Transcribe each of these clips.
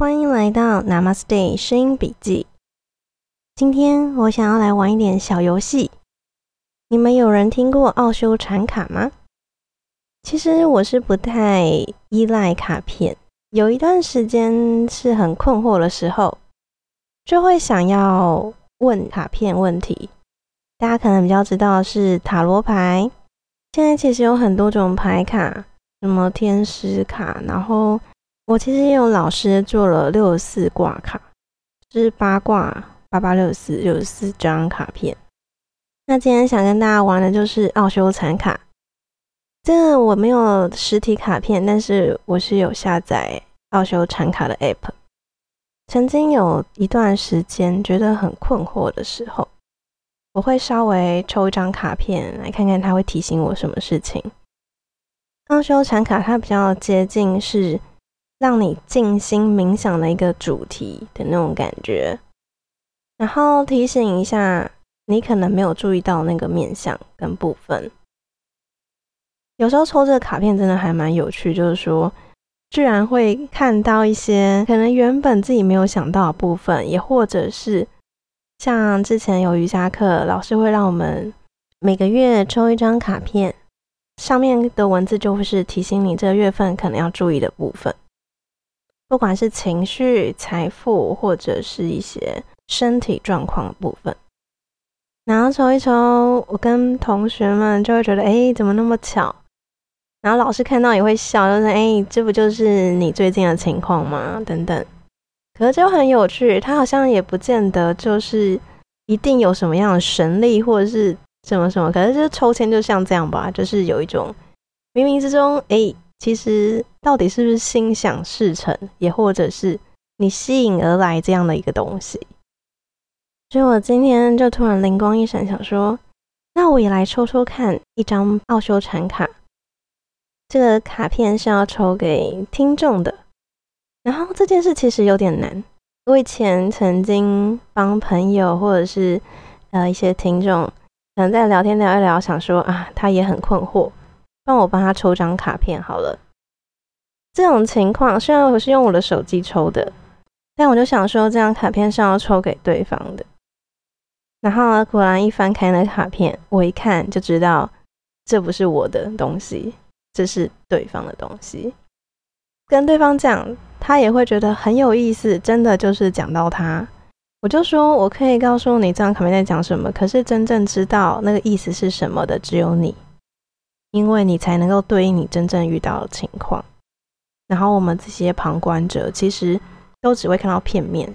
欢迎来到 Namaste 声音笔记。今天我想要来玩一点小游戏。你们有人听过奥修禅卡吗？其实我是不太依赖卡片，有一段时间是很困惑的时候，就会想要问卡片问题。大家可能比较知道是塔罗牌，现在其实有很多种牌卡，什么天使卡，然后。我其实也有老师做了六十四卦卡，是八卦八八六四六十四张卡片。那今天想跟大家玩的就是奥修禅卡。这个我没有实体卡片，但是我是有下载奥修禅卡的 App。曾经有一段时间觉得很困惑的时候，我会稍微抽一张卡片来看看它会提醒我什么事情。奥修禅卡它比较接近是。让你静心冥想的一个主题的那种感觉，然后提醒一下你可能没有注意到那个面相跟部分。有时候抽这个卡片真的还蛮有趣，就是说居然会看到一些可能原本自己没有想到的部分，也或者是像之前有瑜伽课，老师会让我们每个月抽一张卡片，上面的文字就会是提醒你这个月份可能要注意的部分。不管是情绪、财富，或者是一些身体状况的部分，然后抽一抽，我跟同学们就会觉得，哎，怎么那么巧？然后老师看到也会笑，就说，哎，这不就是你最近的情况吗？等等。可是就很有趣，他好像也不见得就是一定有什么样的神力，或者是什么什么。可是就是抽签就像这样吧，就是有一种冥冥之中，哎。其实到底是不是心想事成，也或者是你吸引而来这样的一个东西？所以我今天就突然灵光一闪，想说，那我也来抽抽看一张奥修禅卡。这个卡片是要抽给听众的。然后这件事其实有点难，我以前曾经帮朋友或者是呃一些听众，可能在聊天聊一聊，想说啊，他也很困惑。让我帮他抽张卡片好了。这种情况虽然我是用我的手机抽的，但我就想说这张卡片是要抽给对方的。然后果然一翻开那卡片，我一看就知道这不是我的东西，这是对方的东西。跟对方讲，他也会觉得很有意思。真的就是讲到他，我就说我可以告诉你这张卡片在讲什么，可是真正知道那个意思是什么的只有你。因为你才能够对应你真正遇到的情况，然后我们这些旁观者其实都只会看到片面。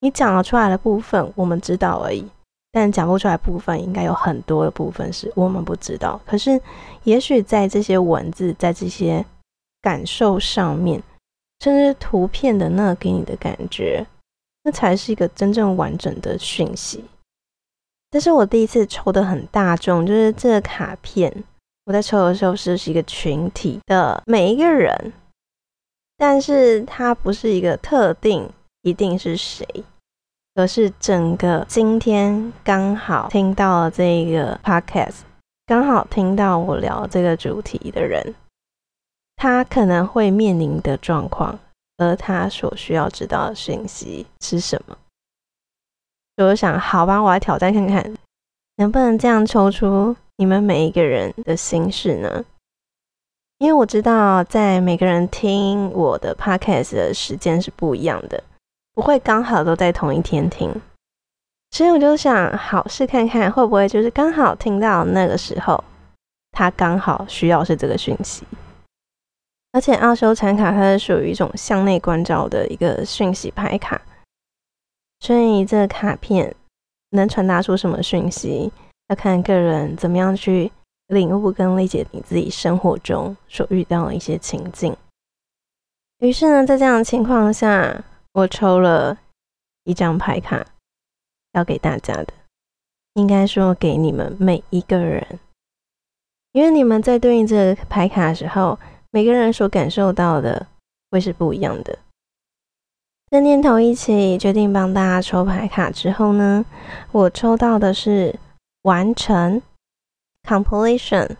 你讲了出来的部分，我们知道而已，但讲不出来部分，应该有很多的部分是我们不知道。可是，也许在这些文字、在这些感受上面，甚至图片的那给你的感觉，那才是一个真正完整的讯息。这是我第一次抽的很大众，就是这个卡片。我在抽的时候是是一个群体的每一个人，但是它不是一个特定一定是谁，而是整个今天刚好听到了这个 podcast，刚好听到我聊这个主题的人，他可能会面临的状况，而他所需要知道的信息是什么？我想，好吧，我来挑战看看，能不能这样抽出。你们每一个人的心事呢？因为我知道，在每个人听我的 podcast 的时间是不一样的，不会刚好都在同一天听，所以我就想，好试看看会不会就是刚好听到那个时候，他刚好需要是这个讯息。而且奥修禅卡它是属于一种向内关照的一个讯息牌卡，所以这个卡片能传达出什么讯息？要看个人怎么样去领悟跟理解你自己生活中所遇到的一些情境。于是呢，在这样的情况下，我抽了一张牌卡，要给大家的，应该说给你们每一个人，因为你们在对应这个牌卡的时候，每个人所感受到的会是不一样的。这念头一起决定帮大家抽牌卡之后呢，我抽到的是。完成，completion，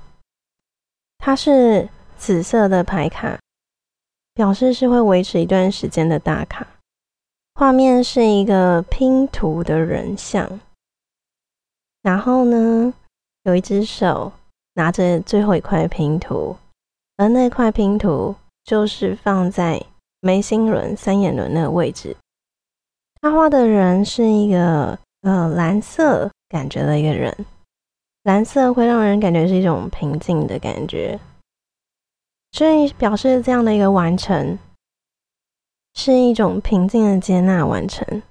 它是紫色的牌卡，表示是会维持一段时间的大卡。画面是一个拼图的人像，然后呢，有一只手拿着最后一块拼图，而那块拼图就是放在眉心轮、三眼轮那个位置。他画的人是一个呃蓝色感觉的一个人，蓝色会让人感觉是一种平静的感觉，所以表示这样的一个完成。是一种平静的接纳完成。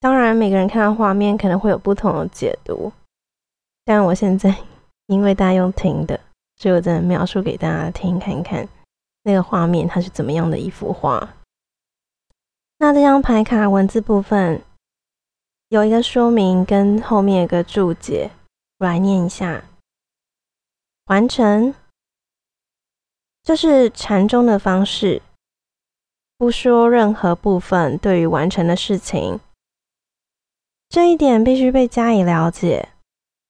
当然，每个人看到画面可能会有不同的解读，但我现在 因为大家用听的，所以我真的描述给大家听，看看那个画面它是怎么样的一幅画。那这张牌卡文字部分有一个说明，跟后面有个注解，我来念一下：完成，这是禅宗的方式。不说任何部分对于完成的事情，这一点必须被加以了解。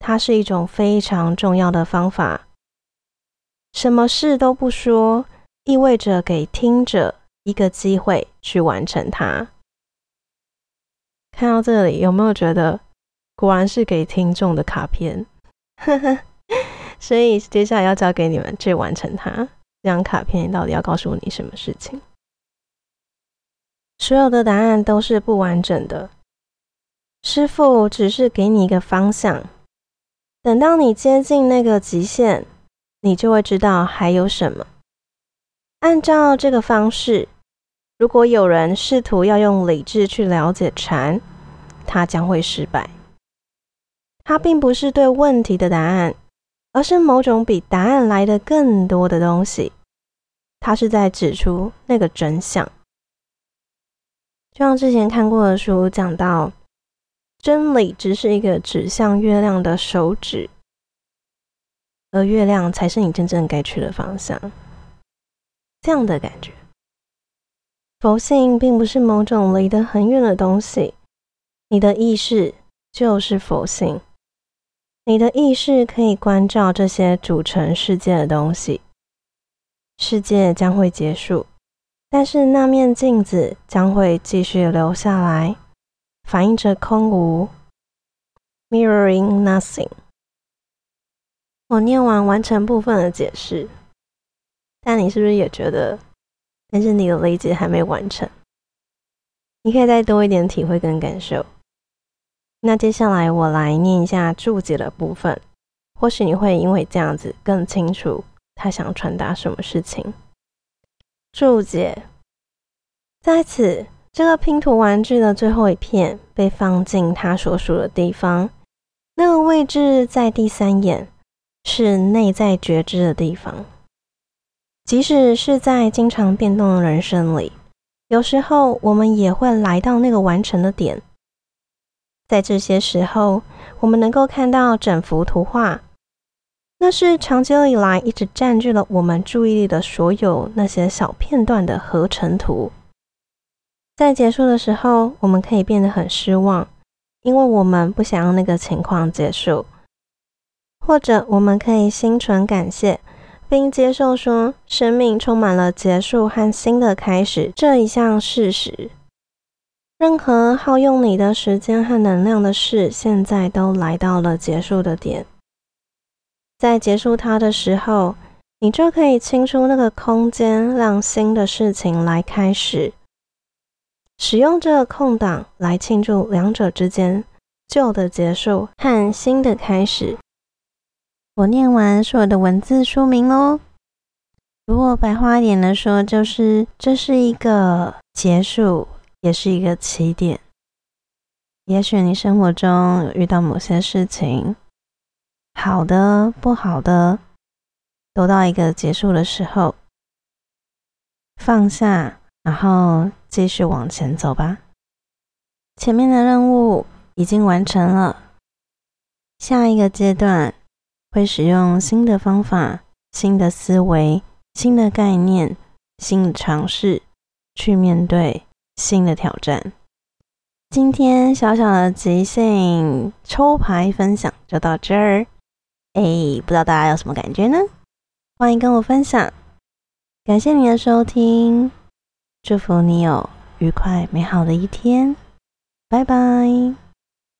它是一种非常重要的方法。什么事都不说，意味着给听者一个机会去完成它。看到这里，有没有觉得果然是给听众的卡片？所以接下来要交给你们去完成它。这张卡片到底要告诉你什么事情？所有的答案都是不完整的。师傅只是给你一个方向，等到你接近那个极限，你就会知道还有什么。按照这个方式，如果有人试图要用理智去了解禅，他将会失败。它并不是对问题的答案，而是某种比答案来的更多的东西。它是在指出那个真相。就像之前看过的书讲到，真理只是一个指向月亮的手指，而月亮才是你真正该去的方向。这样的感觉，佛性并不是某种离得很远的东西，你的意识就是佛性，你的意识可以关照这些组成世界的东西，世界将会结束。但是那面镜子将会继续留下来，反映着空无，mirroring nothing。我念完完成部分的解释，但你是不是也觉得，但是你的理解还没完成？你可以再多一点体会跟感受。那接下来我来念一下注解的部分，或许你会因为这样子更清楚他想传达什么事情。注解：在此，这个拼图玩具的最后一片被放进它所属的地方，那个位置在第三眼，是内在觉知的地方。即使是在经常变动的人生里，有时候我们也会来到那个完成的点。在这些时候，我们能够看到整幅图画。那是长久以来一直占据了我们注意力的所有那些小片段的合成图，在结束的时候，我们可以变得很失望，因为我们不想让那个情况结束；或者我们可以心存感谢，并接受说生命充满了结束和新的开始这一项事实。任何耗用你的时间和能量的事，现在都来到了结束的点。在结束它的时候，你就可以清出那个空间，让新的事情来开始。使用这个空档来庆祝两者之间旧的结束和新的开始。我念完所有的文字说明喽。如果白话一点的说，就是这是一个结束，也是一个起点。也许你生活中遇到某些事情。好的，不好的，都到一个结束的时候，放下，然后继续往前走吧。前面的任务已经完成了，下一个阶段会使用新的方法、新的思维、新的概念、新的尝试去面对新的挑战。今天小小的即兴抽牌分享就到这儿。哎，不知道大家有什么感觉呢？欢迎跟我分享。感谢你的收听，祝福你有愉快美好的一天，拜拜。